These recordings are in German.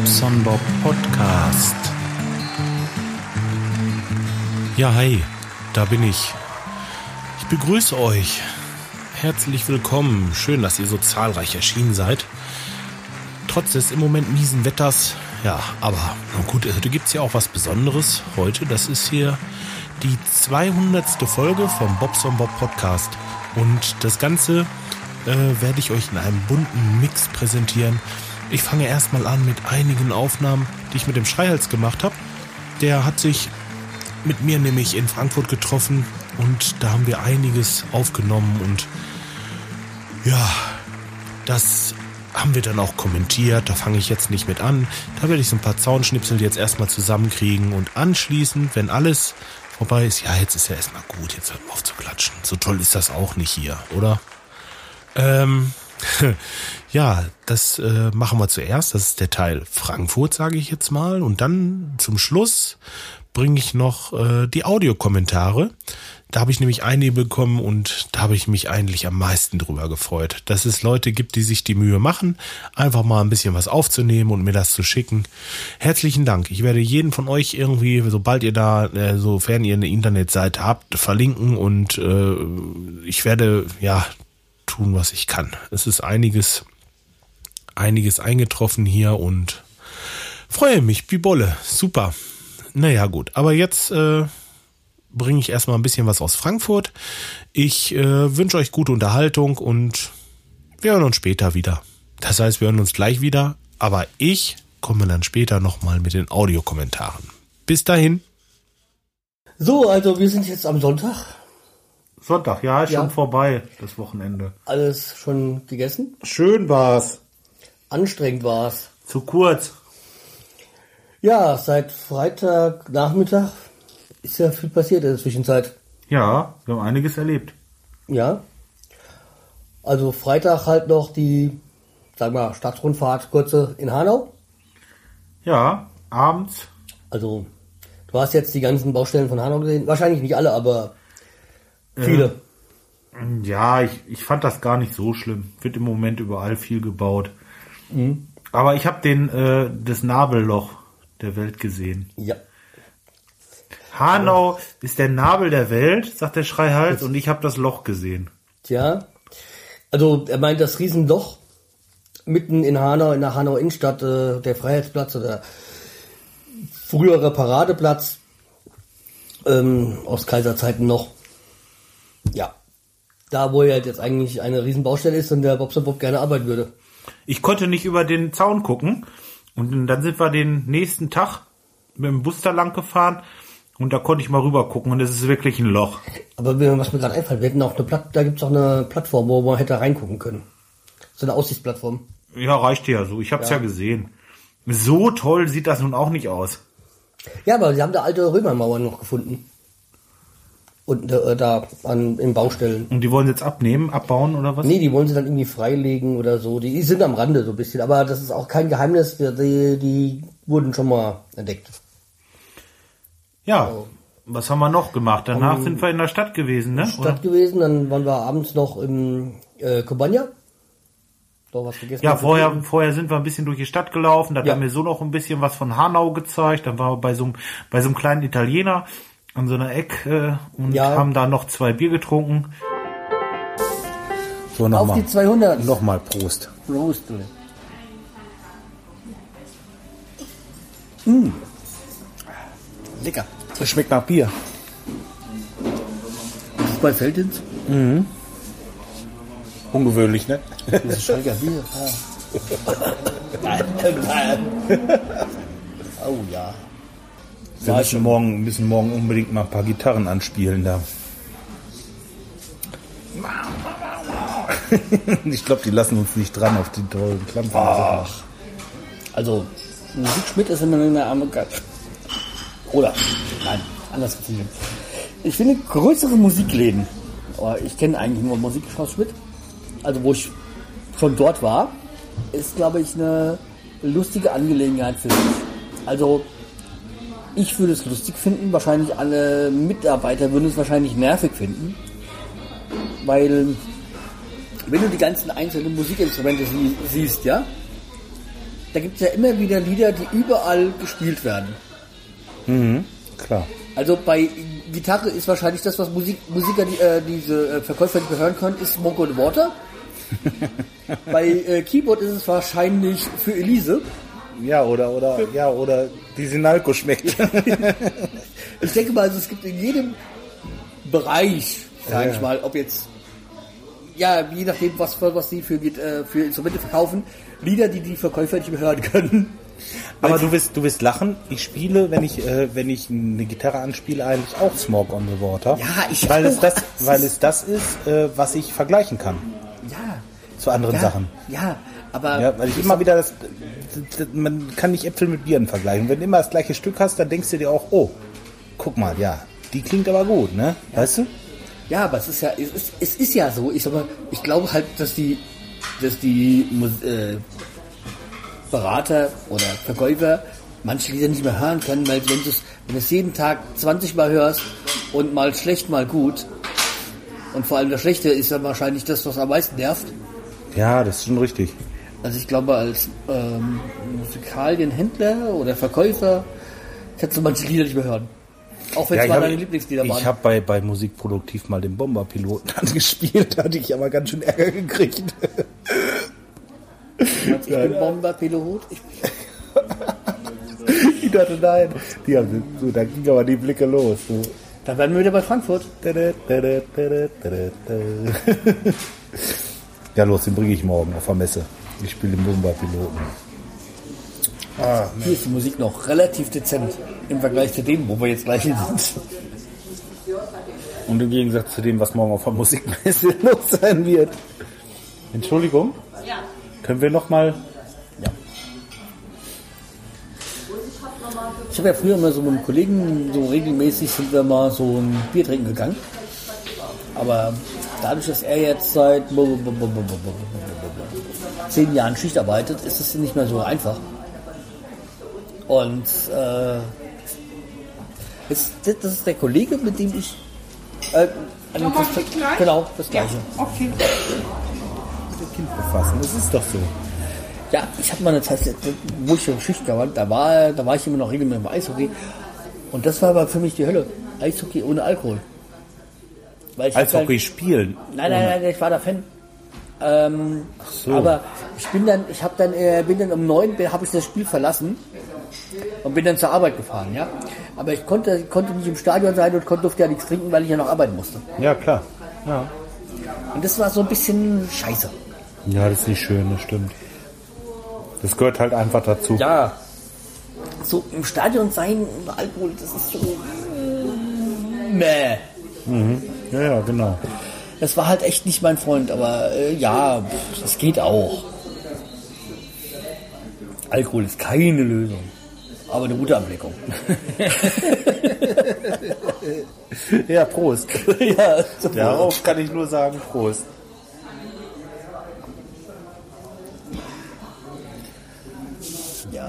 Bobson Bob Podcast. Ja, hi, da bin ich. Ich begrüße euch. Herzlich willkommen. Schön, dass ihr so zahlreich erschienen seid. Trotz des im Moment miesen Wetters. Ja, aber gut, heute gibt's ja auch was Besonderes. Heute, das ist hier die 200. Folge vom Bobson Bob Podcast. Und das Ganze äh, werde ich euch in einem bunten Mix präsentieren. Ich fange erstmal an mit einigen Aufnahmen, die ich mit dem Schreihals gemacht habe. Der hat sich mit mir nämlich in Frankfurt getroffen und da haben wir einiges aufgenommen und ja, das haben wir dann auch kommentiert. Da fange ich jetzt nicht mit an. Da werde ich so ein paar Zaunschnipsel jetzt erstmal zusammenkriegen und anschließend, wenn alles vorbei ist, ja, jetzt ist ja erstmal gut, jetzt hört mal auf zu klatschen. So toll ist das auch nicht hier, oder? Ähm, ja, das äh, machen wir zuerst. Das ist der Teil Frankfurt, sage ich jetzt mal. Und dann zum Schluss bringe ich noch äh, die Audiokommentare. Da habe ich nämlich einige bekommen und da habe ich mich eigentlich am meisten drüber gefreut, dass es Leute gibt, die sich die Mühe machen, einfach mal ein bisschen was aufzunehmen und mir das zu schicken. Herzlichen Dank. Ich werde jeden von euch irgendwie, sobald ihr da, äh, sofern ihr eine Internetseite habt, verlinken und äh, ich werde ja tun, was ich kann. Es ist einiges, einiges eingetroffen hier und freue mich wie Bolle. Super. Naja, gut. Aber jetzt äh, bringe ich erstmal ein bisschen was aus Frankfurt. Ich äh, wünsche euch gute Unterhaltung und wir hören uns später wieder. Das heißt, wir hören uns gleich wieder, aber ich komme dann später nochmal mit den Audiokommentaren. Bis dahin. So, also wir sind jetzt am Sonntag. Sonntag, ja, ist Ja. schon vorbei, das Wochenende. Alles schon gegessen. Schön war's. Anstrengend war's. Zu kurz. Ja, seit Freitagnachmittag ist ja viel passiert in der Zwischenzeit. Ja, wir haben einiges erlebt. Ja. Also Freitag halt noch die, sag mal, Stadtrundfahrt kurze in Hanau. Ja, abends. Also du hast jetzt die ganzen Baustellen von Hanau gesehen. Wahrscheinlich nicht alle, aber viele. Ja, ich, ich fand das gar nicht so schlimm. Wird im Moment überall viel gebaut. Aber ich habe den äh, das Nabelloch der Welt gesehen. Ja. Hanau ist der Nabel der Welt, sagt der Schreihals, und ich habe das Loch gesehen. Tja. Also er meint das Riesenloch mitten in Hanau, in der Hanau Innenstadt, äh, der Freiheitsplatz oder frühere Paradeplatz ähm, aus Kaiserzeiten noch. Ja. Da, wo ja jetzt eigentlich eine Riesenbaustelle ist und der Bobson Bob gerne arbeiten würde. Ich konnte nicht über den Zaun gucken. Und dann sind wir den nächsten Tag mit dem Bus da lang gefahren und da konnte ich mal rüber gucken und es ist wirklich ein Loch. Aber was mir gerade einfällt, wir hätten auch eine Platt, da gibt's auch eine Plattform, wo man hätte reingucken können. So eine Aussichtsplattform. Ja, reicht ja so. Ich hab's ja. gesehen. So toll sieht das nun auch nicht aus. Ja, aber sie haben da alte Römermauern noch gefunden. Und äh, da an, in Baustellen. Und die wollen jetzt abnehmen, abbauen oder was? Nee, die wollen sie dann irgendwie freilegen oder so. Die, sind am Rande so ein bisschen, aber das ist auch kein Geheimnis. Die, die, wurden schon mal entdeckt. Ja. Was haben wir noch gemacht? Danach sind wir in der Stadt gewesen, ne? Stadt gewesen, dann waren wir abends noch im äh, Kobanja. Doch was vergessen. Ja, vorher, vorher sind wir ein bisschen durch die Stadt gelaufen, da Ja. er mir so noch ein bisschen was von Hanau gezeigt, dann waren wir bei so einem, bei so einem kleinen Italiener an so einer Eck äh, und Ja. haben da noch zwei Bier getrunken. So, Auf nochmal. die 200. Nochmal Prost. Prost. Lecker. Das schmeckt nach Bier. Das ist bei Feldins. Ungewöhnlich, ne? Das ist Schräger Bier. oh ja. Wir müssen morgen, müssen morgen unbedingt mal ein paar Gitarren anspielen da. Ich glaube, die lassen uns nicht dran auf die tollen Klampfen. Ach. Also, Musik Schmidt ist immer eine Amerikaner. Oder, nein, anders formuliert. Ich finde größere Musikläden, aber ich kenne eigentlich nur Musikhaus Schmidt, also wo ich schon dort war, ist, glaube ich, eine lustige Angelegenheit für sich. Also, ich würde es lustig finden, wahrscheinlich alle Mitarbeiter würden es wahrscheinlich nervig finden, weil wenn du die ganzen einzelnen Musikinstrumente sie, siehst, ja, da gibt es ja immer wieder Lieder, die überall gespielt werden. Klar. Also bei Gitarre ist wahrscheinlich das, was Musik, Musiker, die, äh, diese äh, Verkäufer nicht mehr hören können, ist Smoke and Water. bei äh, Keyboard ist es wahrscheinlich für Elise. Ja, oder, oder, ja, oder die Sinalco schmeckt. Ich denke mal, also es gibt in jedem Bereich, sage Ja, ich mal, ob jetzt, ja, je nachdem, was, was sie für, äh, für Instrumente verkaufen, Lieder, die die Verkäufer nicht mehr hören können. Aber du wirst, du wirst lachen. Ich spiele, wenn ich, äh, wenn ich eine Gitarre anspiele, eigentlich auch Smoke on the Water. Ja, ich weil es auch. das, weil es das ist, äh, was ich vergleichen kann Ja. zu anderen Ja, Sachen. ja, aber Ja, weil ich immer wieder das, man kann nicht Äpfel mit Bieren vergleichen. Wenn du immer das gleiche Stück hast, dann denkst du dir auch, oh, guck mal, ja, die klingt aber gut, ne? Weißt du? Ja, aber es ist ja, es ist, es ist ja so. Ich, mal, ich glaube halt, dass die, dass die äh, Berater oder Verkäufer manche Lieder nicht mehr hören können, weil wenn du es, wenn du es jeden Tag 20 Mal hörst und mal schlecht, mal gut und vor allem das Schlechte ist dann wahrscheinlich das, was am meisten nervt. Ja, das ist schon richtig. Also ich glaube, als ähm, Musikalienhändler oder Verkäufer kannst du manche Lieder nicht mehr hören. Auch wenn es mal deine Lieblingslieder waren. Ich habe bei, bei Musikproduktiv mal den Bomberpiloten angespielt, da hatte ich aber ganz schön Ärger gekriegt. ich bin Bomberpilot. Ich Ich dachte, nein. Die haben, so, da ging aber die Blicke los. So. Da werden wir wieder bei Frankfurt. Ja, los, den bringe ich morgen auf der Messe. Ich spiele den Bomberpiloten. Hier ist die Musik noch relativ dezent im Vergleich zu dem, wo wir jetzt gleich sind. Und im Gegensatz zu dem, was morgen auf der Musikmesse los sein wird. Entschuldigung? Ja. Können wir noch mal Ich habe ja früher immer so mit einem Kollegen, so regelmäßig sind wir mal so ein Bier trinken gegangen. Aber dadurch, dass er jetzt seit zehn Jahren Schicht arbeitet, ist es nicht mehr so einfach. Und äh, ist, das ist der Kollege, mit dem ich äh, an Nochmal das, gleich? genau das gleiche. Okay. mit dem Kind befassen? Das ist doch so. Ja, ich habe mal eine Zeit, wo ich in Schicht war, da war, da war ich immer noch regelmäßig beim Eishockey. Und das war aber für mich die Hölle. Eishockey ohne Alkohol. Weil ich hab Als Hockey spielen. Nein, nein, nein, ich war da Fan. Ähm, so. Aber ich bin dann, ich habe dann, äh, bin dann um neun, habe ich das Spiel verlassen und bin dann zur Arbeit gefahren, ja. Aber ich konnte, konnte nicht im Stadion sein und konnte, durfte ja nichts trinken, weil ich ja noch arbeiten musste. Ja, klar. Ja. Und das war so ein bisschen scheiße. Ja, das ist nicht schön, das stimmt. Das gehört halt einfach dazu. Ja. So im Stadion sein ohne Alkohol, das ist so. äh, Meh. ja, ja genau. Das war halt echt nicht mein Freund, aber äh, ja, pff, das geht auch. Alkohol ist keine Lösung, aber eine gute Ablenkung. Ja, Prost. ja, Darauf kann ich nur sagen, Prost.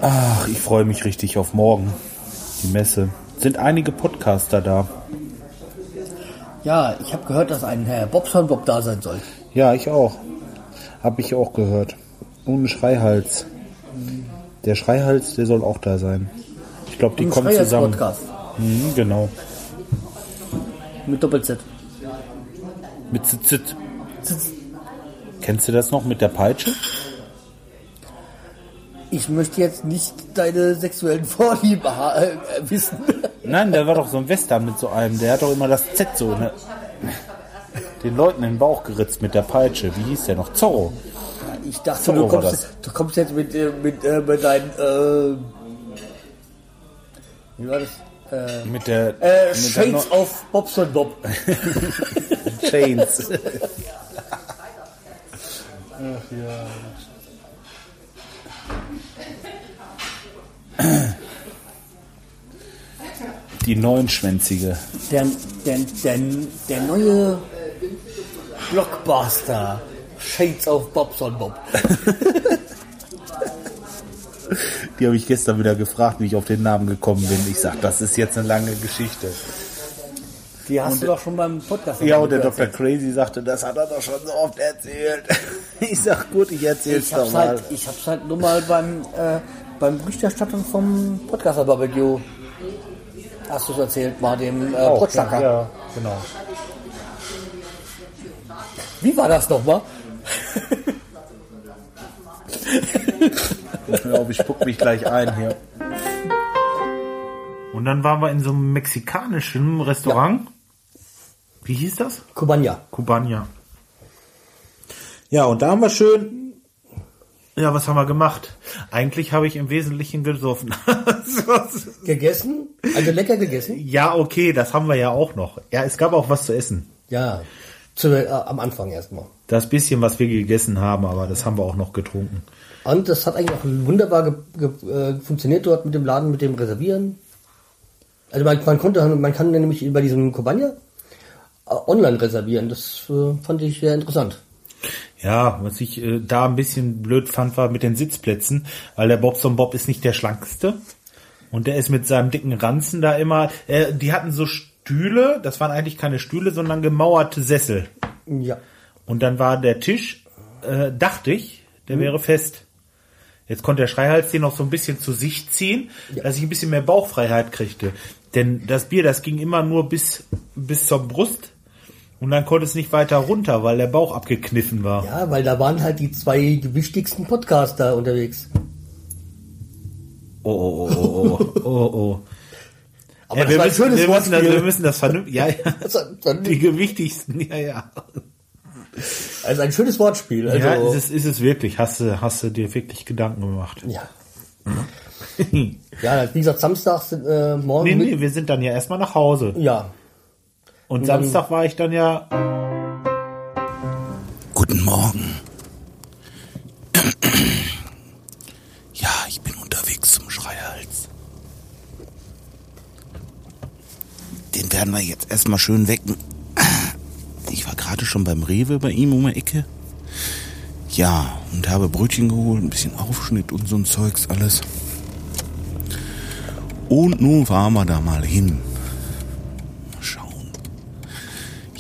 Ach, ich freue mich richtig auf morgen. Die Messe. Sind einige Podcaster da? Ja, ich habe gehört, dass ein Herr Bobson Bob da sein soll. Ja, ich auch. Habe ich auch gehört. Und ein Schreihals. Der Schreihals, der soll auch da sein. Ich glaube, die Ein kommen Schreiers zusammen. Podcast Mhm, genau. mit Doppel-Z. Mit Zit. Kennst du das noch mit der Peitsche? Ich möchte jetzt nicht deine sexuellen Vorlieben äh, wissen. Nein, der war doch so ein Western mit so einem. Der hat doch immer das Z so ne? den Leuten in den Bauch geritzt mit der Peitsche. Wie hieß der noch? Zorro. Ich dachte, So du kommst, du kommst jetzt mit, äh, mit, äh, mit deinen, äh, wie war das? Äh, Mit der, äh, mit der Shades No- of Bobson Bob. Chains. Die neunschwänzige. Der, der, der, der neue Blockbuster. Shades of Bobson Bob. Die habe ich gestern wieder gefragt, wie ich auf den Namen gekommen bin. Ich sag, das ist jetzt eine lange Geschichte. Die hast du doch schon beim Podcast Ja, und der erzählt. Dr. Crazy sagte, das hat er doch schon so oft erzählt. Ich sag, gut, ich erzähl's Ich doch mal. halt, ich hab's halt nur mal beim, äh, beim Berichterstatten vom Podcaster Barbecue hast du es erzählt, mal dem äh, Auch. Ja, genau. Wie war das nochmal? Hör auf, ich spuck mich gleich ein hier. Und dann waren wir in so einem mexikanischen Restaurant. Wie hieß das? Kubanja. Kubania. Ja, und da haben wir schön. Ja, was haben wir gemacht? Eigentlich habe ich im Wesentlichen gesoffen. Gegessen? Also lecker gegessen? ja, okay, das haben wir ja auch noch. Ja, es gab auch was zu essen. Ja. Zu, äh, am Anfang erstmal. Das bisschen, was wir gegessen haben, aber das haben wir auch noch getrunken. Und das hat eigentlich auch wunderbar ge ge äh, funktioniert dort mit dem Laden, mit dem Reservieren. Also man, man konnte, man kann nämlich über diesen Kobanja äh, online reservieren. Das äh, fand ich sehr interessant. Ja, was ich äh, da ein bisschen blöd fand, war mit den Sitzplätzen, weil der Bobson Bob ist nicht der schlankste. Und der ist mit seinem dicken Ranzen da immer, äh, die hatten so Stühle, das waren eigentlich keine Stühle, sondern gemauerte Sessel. Ja. Und dann war der Tisch, äh, dachte ich, der wäre fest. Jetzt konnte der Schreihals den noch so ein bisschen zu sich ziehen, dass ich ein bisschen mehr Bauchfreiheit kriegte. Denn das Bier, das ging immer nur bis, bis zur Brust. Und dann konnte es nicht weiter runter, weil der Bauch abgekniffen war. Ja, weil da waren halt die zwei wichtigsten Podcaster unterwegs. Oh, oh, oh, oh, oh, oh, oh. Aber Ja, wir, müssen, schönes wir, müssen das, wir müssen das vernünftig, ja, ja. Die gewichtigsten, ja, ja. Also ein schönes Wortspiel. Also, ja, ist es, ist es wirklich. Hast du, hast du dir wirklich Gedanken gemacht? ja. Ja, wie gesagt, Samstag sind, äh, morgen. Nee, nee, wir sind dann ja erstmal nach Hause. Ja. Und Samstag war ich dann ja. Guten Morgen. Ja, ich bin unterwegs zum Schreihals. Den werden wir jetzt erstmal schön wecken. Ich war gerade schon beim Rewe bei ihm um die Ecke. Ja, und habe Brötchen geholt, ein bisschen Aufschnitt und so ein Zeugs alles. Und nun fahren wir da mal hin. Mal schauen.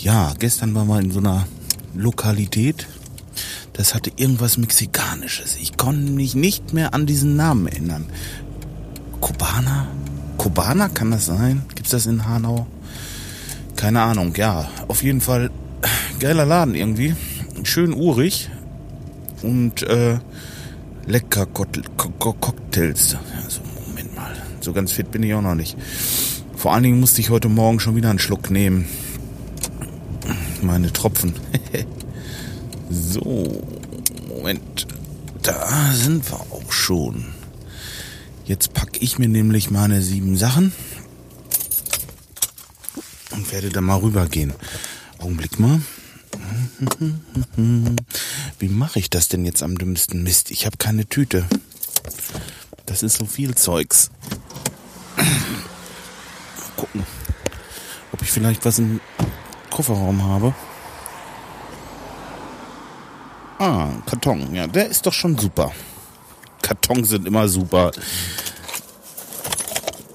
Ja, gestern waren wir in so einer Lokalität. Das hatte irgendwas Mexikanisches. Ich konnte mich nicht mehr an diesen Namen erinnern. Kubana? Kubana kann das sein? Gibt's das in Hanau? Keine Ahnung, ja. Auf jeden Fall geiler Laden irgendwie. Schön urig. Und äh, lecker Cocktail- Co- Co- Cocktails. Also, Moment mal. So ganz fit bin ich auch noch nicht. Vor allen Dingen musste ich heute Morgen schon wieder einen Schluck nehmen. Meine Tropfen. so, Moment. Da sind wir auch schon. Jetzt packe ich mir nämlich meine sieben Sachen und werde da mal rübergehen. Augenblick mal. Wie mache ich das denn jetzt am dümmsten? Mist, ich habe keine Tüte. Das ist so viel Zeugs. Mal gucken, ob ich vielleicht was im Kofferraum habe. Ah, Karton. Ja, der ist doch schon super. Kartons sind immer super.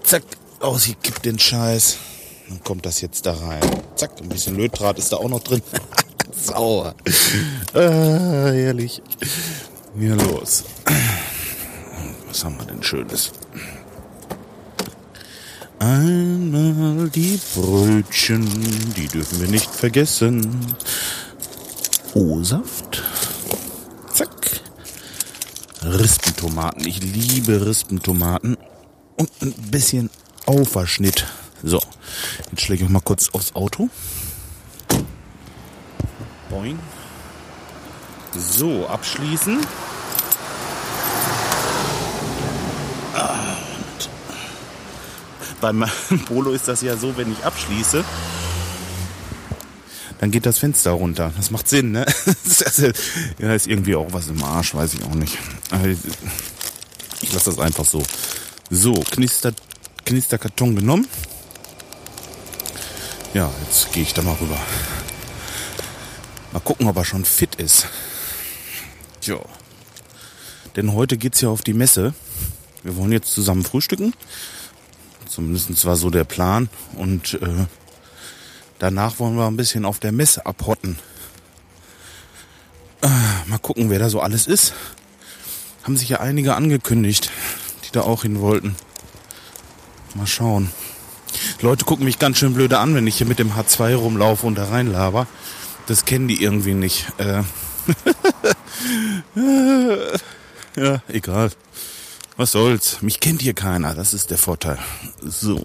Zack, ausgekippt den Scheiß. Dann kommt das jetzt da rein. Zack, ein bisschen Lötdraht ist da auch noch drin. Sauer. Ah, herrlich. Ja, los. Was haben wir denn Schönes? Einmal die Brötchen, die dürfen wir nicht vergessen. O-Saft. Zack. Rispentomaten. Ich liebe Rispentomaten. Und ein bisschen Auferschnitt. So, jetzt schläge ich mal kurz aufs Auto. Boing. So, abschließen. Beim Polo ist das ja so, wenn ich abschließe, dann geht das Fenster runter. Das macht Sinn, ne? Ja, ist irgendwie auch was im Arsch, weiß ich auch nicht. Ich lasse das einfach so. So, Knister, Knisterkarton genommen. Ja, jetzt gehe ich da mal rüber. Mal gucken, ob er schon fit ist. Jo. Denn heute geht's ja auf die Messe. Wir wollen jetzt zusammen frühstücken. Zumindest war so der Plan. Und äh, Danach wollen wir ein bisschen auf der Messe abhotten. Äh, mal gucken, wer da so alles ist. Haben sich ja einige angekündigt, die da auch hin wollten. Mal schauen. Leute gucken mich ganz schön blöde an, wenn ich hier mit dem H2 rumlaufe und da reinlaber. Das kennen die irgendwie nicht. Äh ja, egal. Was soll's? Mich kennt hier keiner. Das ist der Vorteil. So.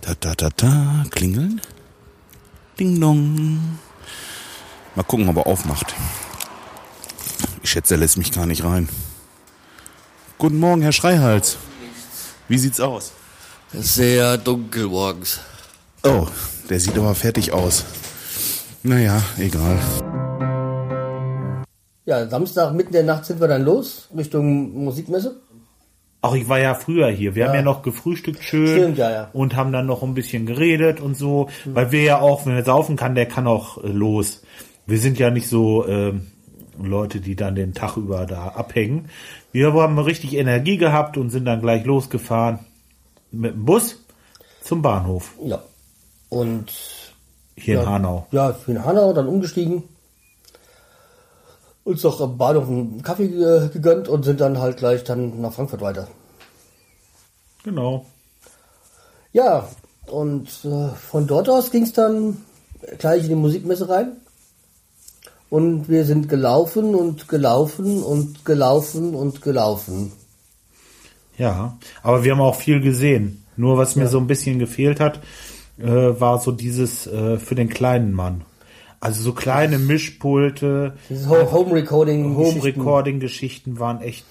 Ta ta ta ta. Klingeln. Ding dong. Mal gucken, ob er aufmacht. Ich schätze, er lässt mich gar nicht rein. Guten Morgen, Herr Schreihals. Wie sieht's aus? Sehr dunkel morgens. Oh, der sieht aber fertig aus. Naja, egal. Ja, Samstag mitten in der Nacht sind wir dann los Richtung Musikmesse. Auch ich war ja früher hier. Wir haben ja noch gefrühstückt schön Stimmt, ja, ja. und haben dann noch ein bisschen geredet und so, weil wir ja auch, wenn er saufen kann, der kann auch äh, los. Wir sind ja nicht so ähm, Leute, die dann den Tag über da abhängen. Wir haben richtig Energie gehabt und sind dann gleich losgefahren mit dem Bus zum Bahnhof Ja. Und hier ja, in Hanau. Ja, in Hanau, dann umgestiegen. Uns noch am Bahnhof einen Kaffee äh, gegönnt und sind dann halt gleich dann nach Frankfurt weiter. Genau. Ja, und äh, von dort aus ging es dann gleich in die Musikmesse rein. Und wir sind gelaufen und gelaufen und gelaufen und gelaufen. Ja, aber wir haben auch viel gesehen. Nur was mir Ja. so ein bisschen gefehlt hat, äh, war so dieses äh, für den kleinen Mann. Also so kleine Mischpulte, Dieses Ho- Home Recording. Home Recording Geschichten waren echt,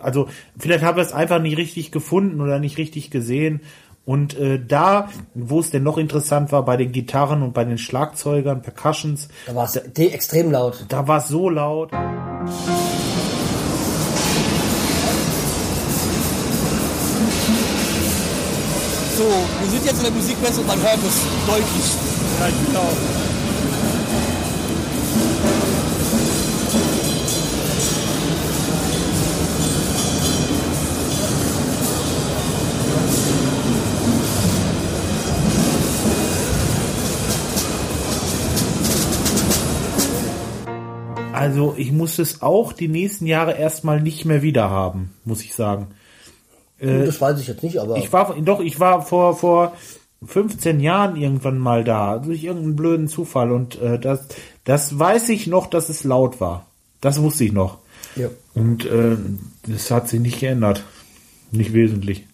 also vielleicht haben wir es einfach nicht richtig gefunden oder nicht richtig gesehen. Und äh, da, wo es denn noch interessant war, bei den Gitarren und bei den Schlagzeugern, Percussions, Da war es extrem laut. da war es so laut. So, wir sind jetzt in der Musikmesse und man hört es deutlich. Ja, genau. Also ich muss es auch die nächsten Jahre erstmal nicht mehr wieder haben, muss ich sagen. das weiß ich jetzt nicht, aber Ich war doch, ich war vor vor 15 Jahren irgendwann mal da, durch irgendeinen blöden Zufall und äh, das das weiß ich noch, dass es laut war. Das wusste ich noch. ja. Und äh, das hat sich nicht geändert, nicht wesentlich.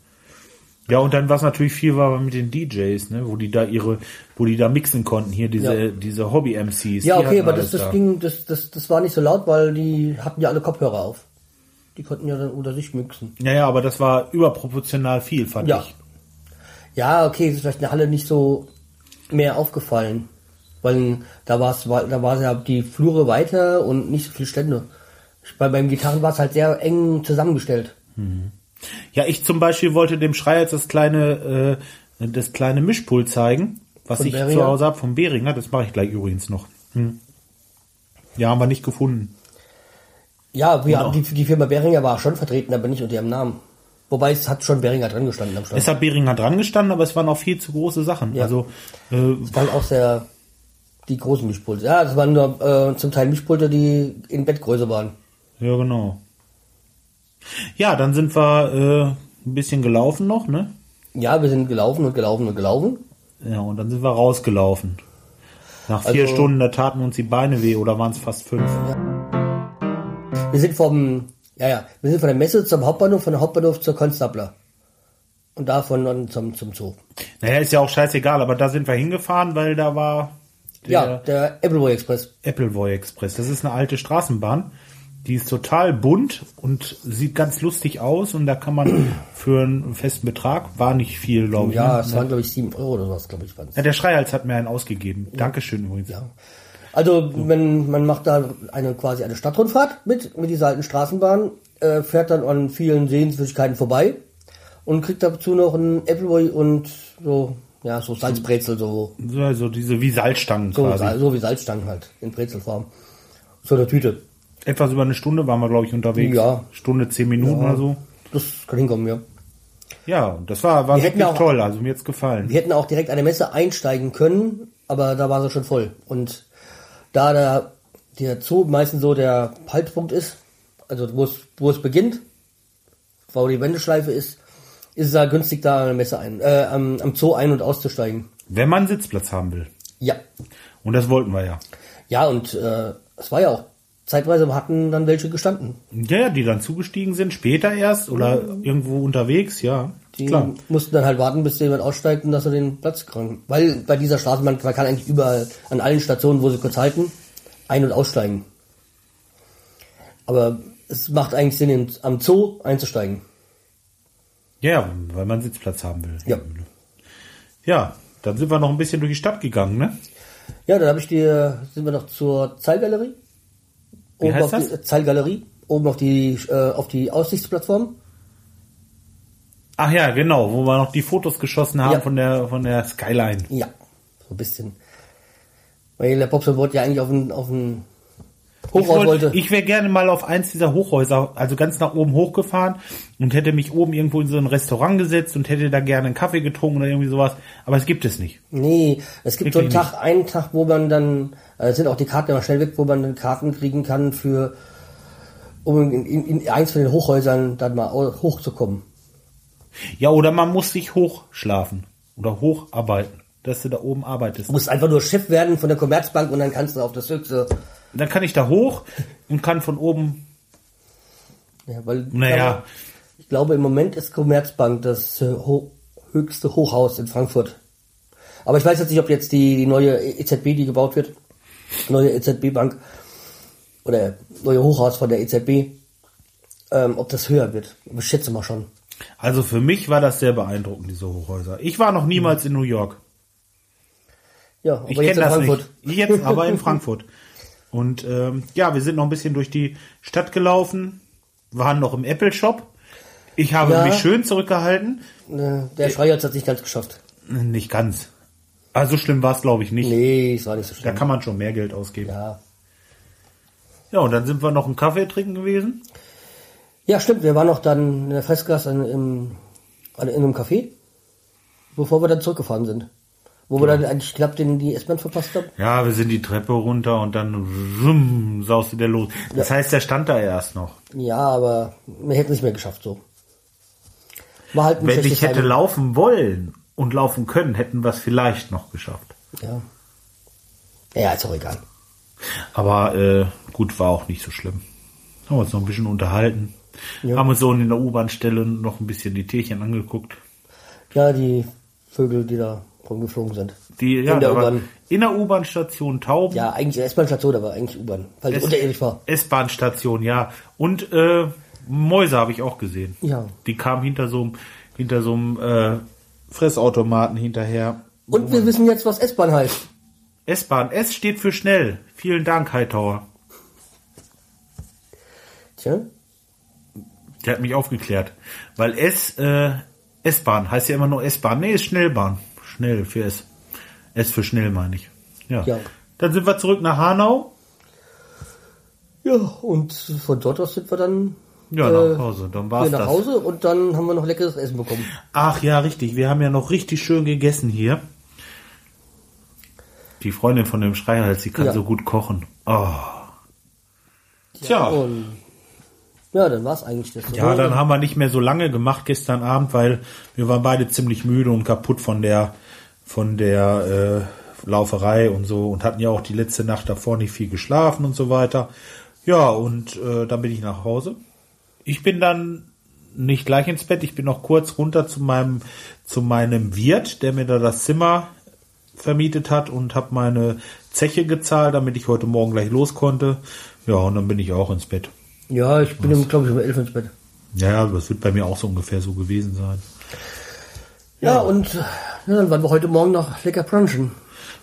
Ja, und dann was natürlich viel war mit den DJs, ne, wo die da ihre, wo die da mixen konnten, hier diese Ja. diese Hobby MCs. Ja, okay, aber das, das da. ging, das, das, das war nicht so laut, weil die hatten ja alle Kopfhörer auf. Die konnten ja dann unter sich mixen. Ja, ja, aber das war überproportional viel, fand Ja. ich. Ja, okay, ist vielleicht in der Halle nicht so mehr aufgefallen. Weil da war es, da war ja die Flure weiter und nicht so viele Stände. Bei, beim Gitarren war es halt sehr eng zusammengestellt. Ja, ich zum Beispiel wollte dem Schrei jetzt das kleine, äh, das kleine Mischpult zeigen, was Von ich Behringer? zu Hause habe vom Behringer. Das mache ich gleich übrigens noch. Hm. Ja, haben wir nicht gefunden. Ja, wir, Genau. die, die Firma Behringer war schon vertreten, aber nicht unter ihrem Namen. Wobei es hat schon Behringer dran gestanden am Stand. Es hat Behringer dran gestanden, aber es waren auch viel zu große Sachen. Ja. Also äh, Das waren auch sehr die großen Mischpulte. Ja, das waren nur äh, zum Teil Mischpulte, die in Bettgröße waren. ja genau. Ja, dann sind wir äh, ein bisschen gelaufen noch, ne? Ja, wir sind gelaufen und gelaufen und gelaufen. Ja, und dann sind wir rausgelaufen. Nach vier Also- Stunden, da taten uns die Beine weh, oder waren es fast fünf? Wir sind vom, ja, ja, wir sind von der Messe zum Hauptbahnhof, von der Hauptbahnhof zur Konstabler. Und davon dann zum, zum Zoo. Naja, ist ja auch scheißegal, aber da sind wir hingefahren, weil da war der ja, der Appleboy Express. Appleboy Express. Das ist eine alte Straßenbahn. Die ist total bunt und sieht ganz lustig aus und da kann man für einen festen Betrag, war nicht viel, glaube ich. Ja, ne? es waren, glaube ich, sieben Euro oder was, glaube ich, waren's. ja, der Schreihals hat mir einen ausgegeben. Dankeschön übrigens. Ja. Also, wenn, man macht da eine, quasi eine Stadtrundfahrt mit, mit dieser alten Straßenbahn, äh, fährt dann an vielen Sehenswürdigkeiten vorbei und kriegt dazu noch einen Appleboy und so, ja, so Salzbrezel, so, So, also diese wie Salzstangen so, quasi. so wie Salzstangen halt, in Brezelform. So eine Tüte. Etwas über eine Stunde waren wir, glaube ich, unterwegs. Ja. Stunde, zehn Minuten Ja. oder so. Das kann hinkommen, ja. Ja, und das war, war Wir wirklich auch- toll. Also mir jetzt gefallen. Wir hätten auch direkt an der Messe einsteigen können, aber da war sie schon voll. Und da der, der Zoo meistens so der Haltpunkt ist, also wo es, wo es beginnt, wo die Wendeschleife ist, ist es ja günstig da an der Messe ein, äh, am, am Zoo ein- und auszusteigen. Wenn man einen Sitzplatz haben will. Ja. Und das wollten wir ja. Ja, und äh, es war ja auch, zeitweise hatten dann welche gestanden. Ja, die dann zugestiegen sind, später erst oder irgendwo unterwegs, ja. Die Klar. mussten dann halt warten, bis jemand aussteigt und dass er den Platz kriegen. Weil bei dieser Straßenbahn, man kann eigentlich überall, an allen Stationen, wo sie kurz halten, ein- und aussteigen. Aber es macht eigentlich Sinn, am Zoo einzusteigen. Ja, weil man Sitzplatz haben will. Ja. Ja, dann sind wir noch ein bisschen durch die Stadt gegangen, ne? Ja, dann habe ich dir, sind wir noch zur Zeilgalerie. Wie Oben auf das? Die, Zeilgalerie. Oben auf die, äh, auf die Aussichtsplattform. Ach ja, genau, wo wir noch die Fotos geschossen haben Ja. von der von der Skyline. Ja, so ein bisschen. Weil der Bobson wollte ja eigentlich auf ein, auf ein Ich, Hochhaus wollt- wollte. ich wäre gerne mal auf eins dieser Hochhäuser, also ganz nach oben hochgefahren und hätte mich oben irgendwo in so ein Restaurant gesetzt und hätte da gerne einen Kaffee getrunken oder irgendwie sowas. Aber es gibt es nicht. Nee, es gibt so einen Wirklich Tag, einen Tag, wo man dann, äh, sind auch die Karten immer schnell weg, wo man dann Karten kriegen kann für, um in, in, in eins von den Hochhäusern dann mal hochzukommen. Ja, oder man muss sich hochschlafen oder hocharbeiten, dass du da oben arbeitest. Du musst einfach nur Chef werden von der Commerzbank und dann kannst du auf das höchste, Dann kann ich da hoch und kann von oben, ja, weil, naja, ich glaube im Moment ist Commerzbank das äh, ho höchste Hochhaus in Frankfurt. Aber ich weiß jetzt nicht, ob jetzt die, die neue EZB, die gebaut wird, neue EZB-Bank oder neue Hochhaus von der EZB, ähm, ob das höher wird. Ich schätze mal schon. also für mich war das sehr beeindruckend, diese Hochhäuser. Ich war noch niemals in New York. Ja, aber Ich jetzt kenne in das Frankfurt. nicht. Jetzt aber in Frankfurt. Und ähm, ja, wir sind noch ein bisschen durch die Stadt gelaufen, waren noch im Apple Shop. Ich habe Ja. mich schön zurückgehalten. Ne, Der Schreihals hat nicht ganz geschafft. Nicht ganz. Also schlimm war es, glaube ich, nicht. Nee, es war nicht so Da schlimm. kann man schon mehr Geld ausgeben. Ja. Ja. und dann sind wir noch einen Kaffee trinken gewesen. ja, stimmt. Wir waren noch dann in der Fressgas in, im, in einem Café, bevor wir dann zurückgefahren sind. Wo wir dann eigentlich knapp den, die S-Bahn verpasst haben. Ja, wir sind die Treppe runter und dann rum, sauste der los. Das heißt, der stand da erst noch. Ja, aber wir hätten es nicht mehr geschafft so. War halt ein Wenn ich hätte Timing. laufen wollen und laufen können, hätten wir es vielleicht noch geschafft. Ja. Ja, ist auch egal. Aber äh, gut, war auch nicht so schlimm. Haben wir uns noch ein bisschen unterhalten. Ja. Haben uns so in der U-Bahn-Stelle noch ein bisschen die Tierchen angeguckt. Ja, die Vögel, die da rumgeflogen sind. Die, ja, in der U-Bahn. in der U-Bahn-Station Tauben. Ja, eigentlich S-Bahn-Station, aber eigentlich U-Bahn, weil die unterirdisch war. S-Bahn-Station, ja. Und äh, Mäuse habe ich auch gesehen. Ja. Die kamen hinter so einem hinter so einem äh, Fressautomaten hinterher. Und wir wissen jetzt, was S-Bahn heißt. S-Bahn. S steht für schnell. Vielen Dank, Hightower. Tja, Der hat mich aufgeklärt. Weil S, äh, S-Bahn heißt ja immer nur S-Bahn. Nee, ist Schnellbahn. Schnell für S. S für schnell, meine ich. Ja. Ja. Dann sind wir zurück nach Hanau. Ja, und von dort aus sind wir dann Ja, äh, nach Hause. Dann war's hier nach das. Hause und dann haben wir noch leckeres Essen bekommen. Ach ja, richtig. Wir haben ja noch richtig schön gegessen hier. Die Freundin von dem Schreihals, die kann Ja. so gut kochen. Oh. Tja. Und ja, dann war's eigentlich das. Ja, dann haben wir nicht mehr so lange gemacht gestern Abend, weil wir waren beide ziemlich müde und kaputt von der von der äh, Lauferei und so und hatten ja auch die letzte Nacht davor nicht viel geschlafen und so weiter. Ja, und äh, dann bin ich nach Hause. Ich bin dann nicht gleich ins Bett, ich bin noch kurz runter zu meinem zu meinem Wirt, der mir da das Zimmer vermietet hat und habe meine Zeche gezahlt, damit ich heute Morgen gleich los konnte. Ja, und dann bin ich auch ins Bett. Ja, ich bin, glaube ich, um elf ins Bett. Ja, das wird bei mir auch so ungefähr so gewesen sein. Ja, und ja, dann waren wir heute Morgen noch lecker brunchen.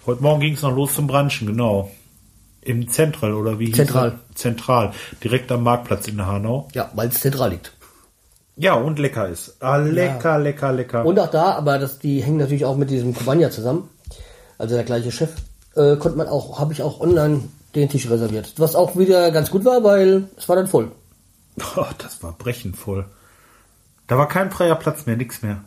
Heute Morgen ging es noch los zum Branchen, genau. Im Zentral oder wie hieß Zentral. es? Zentral. Direkt am Marktplatz in Hanau. Ja, weil es zentral liegt. Ja, und lecker ist. Ah, lecker, lecker, lecker. Und auch da, aber das, die hängen natürlich auch mit diesem Kubania zusammen. Also der gleiche Chef. Äh, konnte man auch, habe ich auch online den Tisch reserviert. Was auch wieder ganz gut war, weil es war dann voll. Oh, das war brechend voll. Da war kein freier Platz mehr, nix mehr.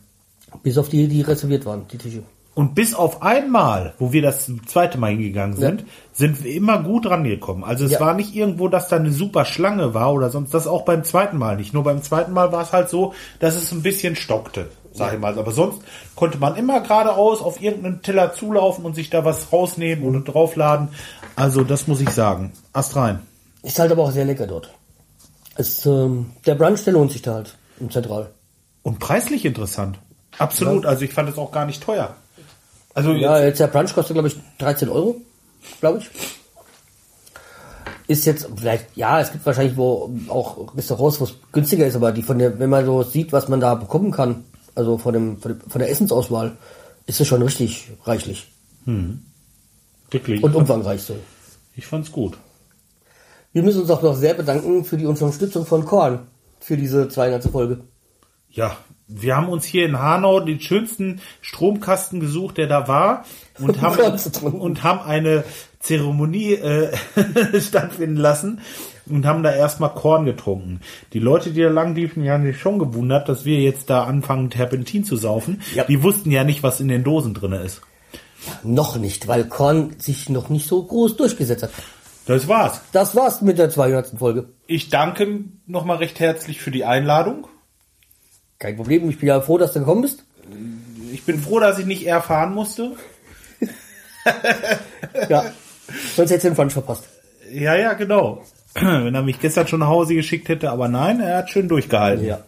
Bis auf die, die reserviert waren, die Tische. Und bis auf einmal, wo wir das zweite Mal hingegangen sind, sind wir immer gut rangekommen. Also es Ja. war nicht irgendwo, dass da eine super Schlange war oder sonst das auch beim zweiten Mal nicht. Nur beim zweiten Mal war es halt so, dass es ein bisschen stockte, sag ich mal. Aber sonst konnte man immer geradeaus auf irgendeinen Teller zulaufen und sich da was rausnehmen und draufladen. Also das muss ich sagen. Ast rein. Ist halt aber auch sehr lecker dort. Es, ähm, der Brunch, der lohnt sich da halt im Zentral. Und preislich interessant. Absolut. Also ich fand es auch gar nicht teuer. Also Ja, jetzt, jetzt der Brunch kostet, glaube ich, 13 Euro, glaube ich. Ist jetzt vielleicht, ja, es gibt wahrscheinlich wo auch Restaurants, wo es günstiger ist, aber die von der, wenn man so sieht, was man da bekommen kann, also von dem, von, dem, von der Essensauswahl, ist es schon richtig reichlich wirklich. und umfangreich so. ich fand's gut. Wir müssen uns auch noch sehr bedanken für die Unterstützung von Korn für diese 200. Folge. Ja, wir haben uns hier in Hanau den schönsten Stromkasten gesucht, der da war, und haben, und haben eine Zeremonie äh, stattfinden lassen und haben da erstmal Korn getrunken. Die Leute, die da lang liefen, die haben sich schon gewundert, dass wir jetzt da anfangen, Terpentin zu saufen. Ja. Die wussten ja nicht, was in den Dosen drinne ist. Noch nicht, weil Korn sich noch nicht so groß durchgesetzt hat. Das war's. Das war's mit der 200. Folge. Ich danke nochmal recht herzlich für die Einladung. Kein Problem, ich bin ja froh, dass du gekommen bist. Ich bin froh, dass ich nicht eher fahren musste. Ja, sonst hättest du den Brunch verpasst. Ja, ja, genau. Wenn er mich gestern schon nach Hause geschickt hätte, aber nein, er hat schön durchgehalten. Ja.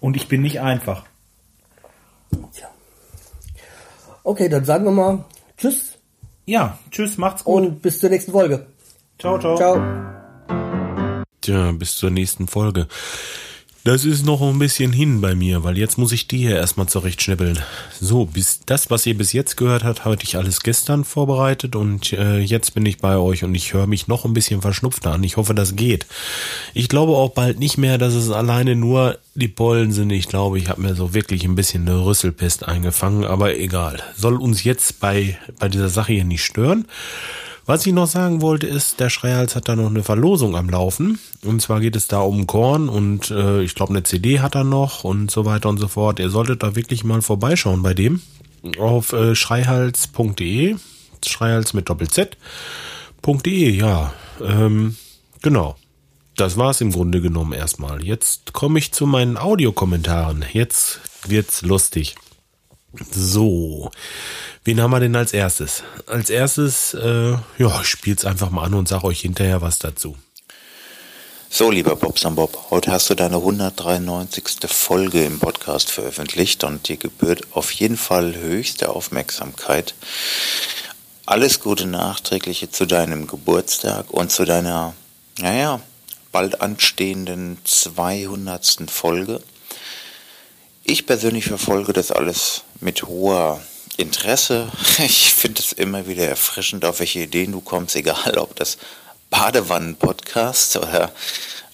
Und ich bin nicht einfach. Tja. Okay, dann sagen wir mal Tschüss Ja, tschüss, macht's gut. und bis zur nächsten Folge. ciao, ciao. Ciao. Tja, bis zur nächsten Folge. Das ist noch ein bisschen hin bei mir, weil jetzt muss ich die hier erstmal zurechtschnippeln. So, bis das, was ihr bis jetzt gehört habt, habe ich alles gestern vorbereitet und äh, jetzt bin ich bei euch und ich höre mich noch ein bisschen verschnupfter an. Ich hoffe, das geht. Ich glaube auch bald nicht mehr, dass es alleine nur die Pollen sind. Ich glaube, ich habe mir so wirklich ein bisschen eine Rüsselpest eingefangen, aber egal. Soll uns jetzt bei, bei dieser Sache hier nicht stören. Was ich noch sagen wollte, ist, der Schreihals hat da noch eine Verlosung am Laufen. Und zwar geht es da um Korn und äh, ich glaube, eine CD hat er noch und so weiter und so fort. Ihr solltet da wirklich mal vorbeischauen bei dem. Auf äh, schreihals.de. Schreihals mit Doppel-Z.de, ja. Ähm, genau. Das war's im Grunde genommen erstmal. Jetzt komme ich zu meinen Audiokommentaren. Jetzt wird's lustig. So, wen haben wir denn als erstes? Als erstes, äh, ja, ich spiel's einfach mal an und sag euch hinterher was dazu. So, lieber Bobsan Bob, heute hast du deine 193. Folge im Podcast veröffentlicht und dir gebührt auf jeden Fall höchste Aufmerksamkeit. Alles Gute nachträgliche zu deinem Geburtstag und zu deiner, naja, bald anstehenden 200. Folge. Ich persönlich verfolge das alles mit hoher Interesse. Ich finde es immer wieder erfrischend, auf welche Ideen du kommst, egal ob das Badewannen-Podcast oder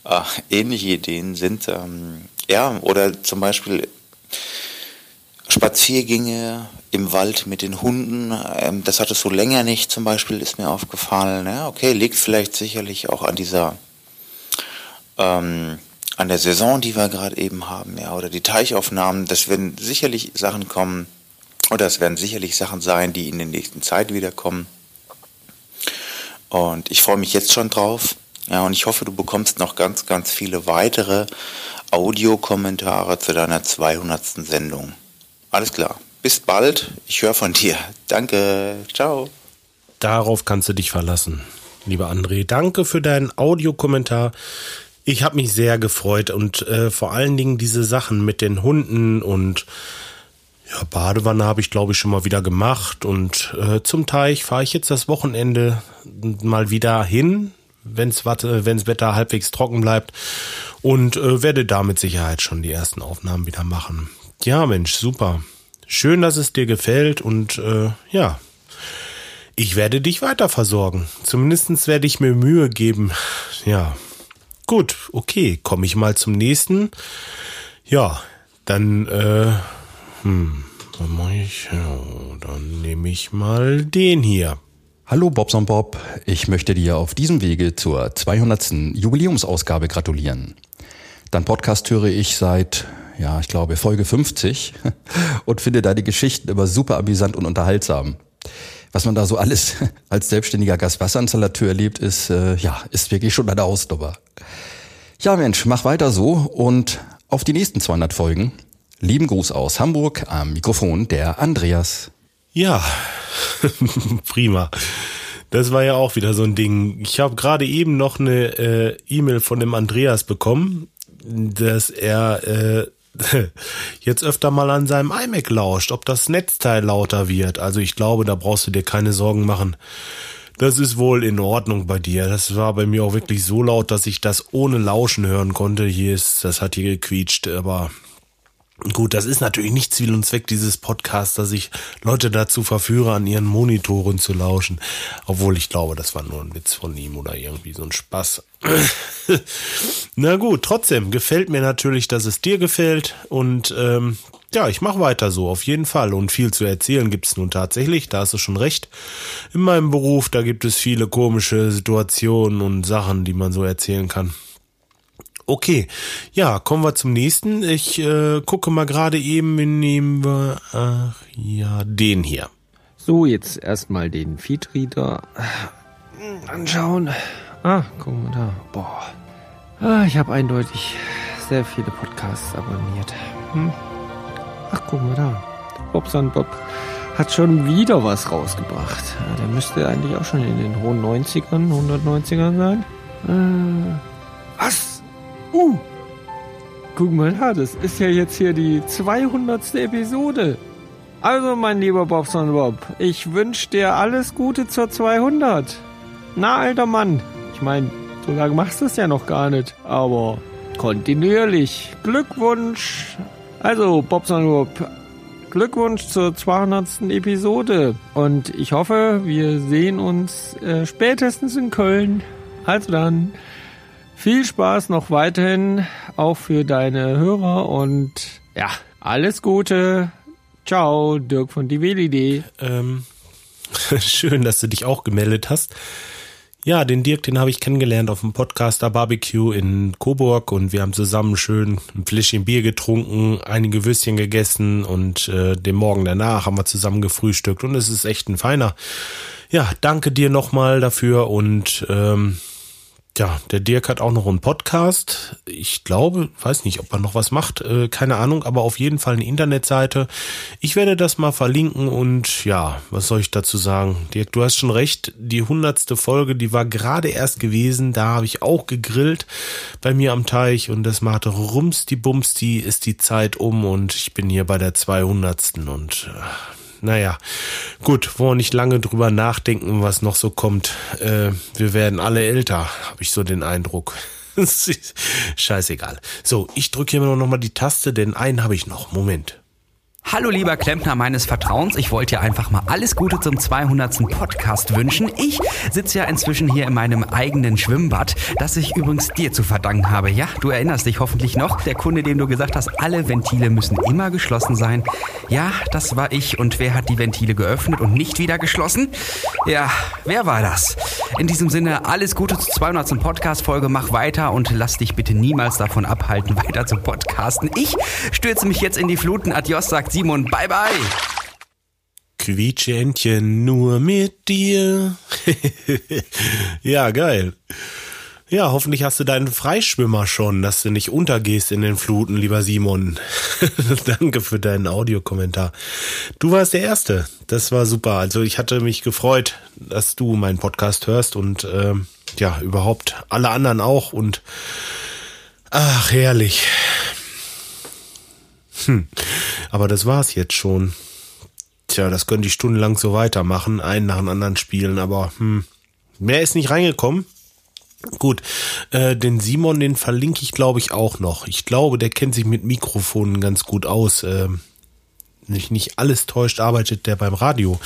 äh, ähnliche Ideen sind. Ähm, ja, oder zum Beispiel Spaziergänge im Wald mit den Hunden. Ähm, das hattest du länger nicht, zum Beispiel, ist mir aufgefallen. Ja, okay, liegt vielleicht sicherlich auch an dieser ähm, an der Saison, die wir gerade eben haben, ja, oder die Teichaufnahmen, das werden sicherlich Sachen kommen, oder es werden sicherlich Sachen sein, die in der nächsten Zeit wiederkommen. Und ich freue mich jetzt schon drauf. Ja, und ich hoffe, du bekommst noch ganz, ganz viele weitere Audiokommentare zu deiner 200. Sendung. Alles klar. Bis bald. Ich höre von dir. Danke. Ciao. Darauf kannst du dich verlassen, lieber André. Danke für deinen Audiokommentar. Ich habe mich sehr gefreut und äh, vor allen Dingen diese Sachen mit den Hunden und ja, Badewanne habe ich glaube ich schon mal wieder gemacht und äh, zum Teich fahre ich jetzt das Wochenende mal wieder hin, wenn's warte, wenn's Wetter halbwegs trocken bleibt und äh, werde da mit Sicherheit schon die ersten Aufnahmen wieder machen. Ja, Mensch, super. Schön, dass es dir gefällt und äh, ja, ich werde dich weiter versorgen. Zumindest werde ich mir Mühe geben. Ja. Gut, okay, komme ich mal zum nächsten. Ja, dann, äh, hm, was mache ich? Ja, dann nehme ich mal den hier. Hallo Bobson Bob, ich möchte dir auf diesem Wege zur 200. Jubiläumsausgabe gratulieren. Dein Podcast höre ich seit, ja, ich glaube, Folge 50 und finde deine Geschichten immer super amüsant und unterhaltsam. Was man da so alles als selbstständiger Gaswasserinstallateur erlebt, ist, äh, ja, ist wirklich schon eine Hausnummer. Ja, Mensch, mach weiter so und auf die nächsten 200 Folgen. Lieben Gruß aus Hamburg am Mikrofon der Andreas. Ja, prima. Das war ja auch wieder so ein Ding. Ich habe gerade eben noch eine äh, E-Mail von dem Andreas bekommen, dass er äh, jetzt öfter mal an seinem iMac lauscht, ob das Netzteil lauter wird. Also ich glaube, da brauchst du dir keine Sorgen machen. Das ist wohl in Ordnung bei dir. Das war bei mir auch wirklich so laut, dass ich das ohne Lauschen hören konnte. Hier ist, das hat hier gequietscht, aber Gut, das ist natürlich nicht Ziel und Zweck dieses Podcasts, dass ich Leute dazu verführe, an ihren Monitoren zu lauschen. Obwohl ich glaube, das war nur ein Witz von ihm oder irgendwie so ein Spaß. Na gut, trotzdem gefällt mir natürlich, dass es dir gefällt und ähm, ja, ich mache weiter so, auf jeden Fall. Und viel zu erzählen gibt's nun tatsächlich, da hast du schon recht. In meinem Beruf, da gibt es viele komische Situationen und Sachen, die man so erzählen kann. Okay, ja, kommen wir zum nächsten. Ich äh, gucke mal gerade eben, nehmen wir, ach ja, den hier. So, jetzt erstmal den Feedreader anschauen. Ah, guck mal da. Boah. Ah, ich habe eindeutig sehr viele Podcasts abonniert. Hm? Ach, guck mal da. Bobson Bob hat schon wieder was rausgebracht. Ja, der müsste eigentlich auch schon in den hohen 90ern, 190ern sein. Äh, was? Uh, guck mal da, das ist ja jetzt hier die 200. Episode. Also, mein lieber Bobson Bob, ich wünsche dir alles Gute zur 200. Na, alter Mann. Ich meine, so lange machst du es ja noch gar nicht, aber kontinuierlich. Glückwunsch. Also, Bobson Bob, Glückwunsch zur 200. Episode. Und ich hoffe, wir sehen uns äh, spätestens in Köln. Also dann. Viel Spaß noch weiterhin, auch für deine Hörer und ja, alles Gute. Ciao, Dirk von die WLID. Ähm, schön, dass du dich auch gemeldet hast. Ja, den Dirk, den habe ich kennengelernt auf dem Podcaster Barbecue in Coburg und wir haben zusammen schön ein Fläschchen Bier getrunken, einige Würstchen gegessen und äh, den Morgen danach haben wir zusammen gefrühstückt und es ist echt ein feiner. Ja, danke dir nochmal dafür und ähm, ja, der Dirk hat auch noch einen Podcast. Ich glaube, weiß nicht, ob er noch was macht, äh, keine Ahnung, aber auf jeden Fall eine Internetseite. Ich werde das mal verlinken und ja, was soll ich dazu sagen? Dirk, du hast schon recht, die hundertste Folge, die war gerade erst gewesen, da habe ich auch gegrillt bei mir am Teich und das machte rums die Bums, die ist die Zeit um und ich bin hier bei der 200. und äh, naja, gut, wollen nicht lange drüber nachdenken, was noch so kommt. Äh, wir werden alle älter, habe ich so den Eindruck. Scheißegal. So, ich drücke hier noch mal die Taste, denn einen habe ich noch. Moment. Hallo lieber Klempner meines Vertrauens, ich wollte dir einfach mal alles Gute zum 200. Podcast wünschen. Ich sitze ja inzwischen hier in meinem eigenen Schwimmbad, das ich übrigens dir zu verdanken habe. Ja, du erinnerst dich hoffentlich noch, der Kunde, dem du gesagt hast, alle Ventile müssen immer geschlossen sein. Ja, das war ich und wer hat die Ventile geöffnet und nicht wieder geschlossen? Ja, wer war das? In diesem Sinne, alles Gute zur 200. Podcast-Folge, mach weiter und lass dich bitte niemals davon abhalten, weiter zu podcasten. Ich stürze mich jetzt in die Fluten. Adios, sagt Simon. Bye, bye. Quietschentchen nur mit dir. ja, geil. Ja, hoffentlich hast du deinen Freischwimmer schon, dass du nicht untergehst in den Fluten, lieber Simon. Danke für deinen Audiokommentar. Du warst der Erste. Das war super. Also ich hatte mich gefreut, dass du meinen Podcast hörst und äh, ja, überhaupt alle anderen auch. Und ach, herrlich. Hm. Aber das war's jetzt schon. Tja, das könnte ich stundenlang so weitermachen, einen nach dem anderen spielen, aber hm, mehr ist nicht reingekommen. Gut, äh, den Simon, den verlinke ich glaube ich auch noch. Ich glaube, der kennt sich mit Mikrofonen ganz gut aus. Äh, nicht, nicht alles täuscht, arbeitet der beim Radio.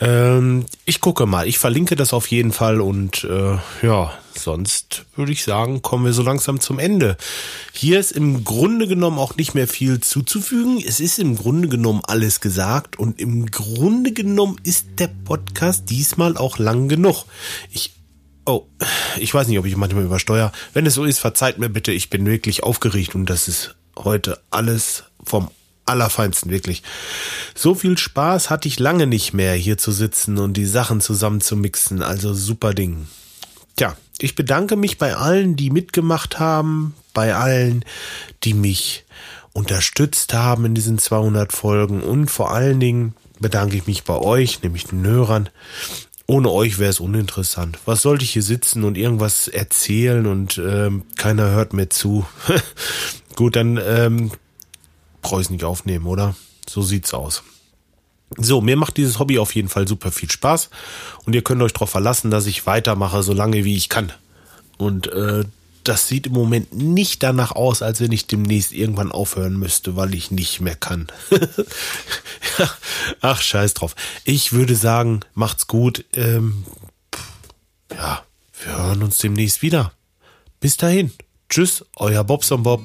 Ähm, ich gucke mal, ich verlinke das auf jeden Fall und äh, ja, sonst würde ich sagen, kommen wir so langsam zum Ende. Hier ist im Grunde genommen auch nicht mehr viel zuzufügen. Es ist im Grunde genommen alles gesagt und im Grunde genommen ist der Podcast diesmal auch lang genug. Ich Oh, ich weiß nicht, ob ich manchmal übersteuere. Wenn es so ist, verzeiht mir bitte, ich bin wirklich aufgeregt und das ist heute alles vom Allerfeinsten, wirklich. So viel Spaß hatte ich lange nicht mehr, hier zu sitzen und die Sachen zusammen zu mixen. Also super Ding. Tja, ich bedanke mich bei allen, die mitgemacht haben, bei allen, die mich unterstützt haben in diesen 200 Folgen und vor allen Dingen bedanke ich mich bei euch, nämlich den Hörern. Ohne euch wäre es uninteressant. Was sollte ich hier sitzen und irgendwas erzählen und ähm, keiner hört mir zu? Gut, dann ähm, brauche nicht aufnehmen, oder? So sieht's aus. So, mir macht dieses Hobby auf jeden Fall super viel Spaß und ihr könnt euch darauf verlassen, dass ich weitermache, so lange wie ich kann. Und äh, das sieht im Moment nicht danach aus, als wenn ich demnächst irgendwann aufhören müsste, weil ich nicht mehr kann. Ach, scheiß drauf. Ich würde sagen, macht's gut. Ähm, ja, wir hören uns demnächst wieder. Bis dahin. Tschüss, euer Bobson Bob.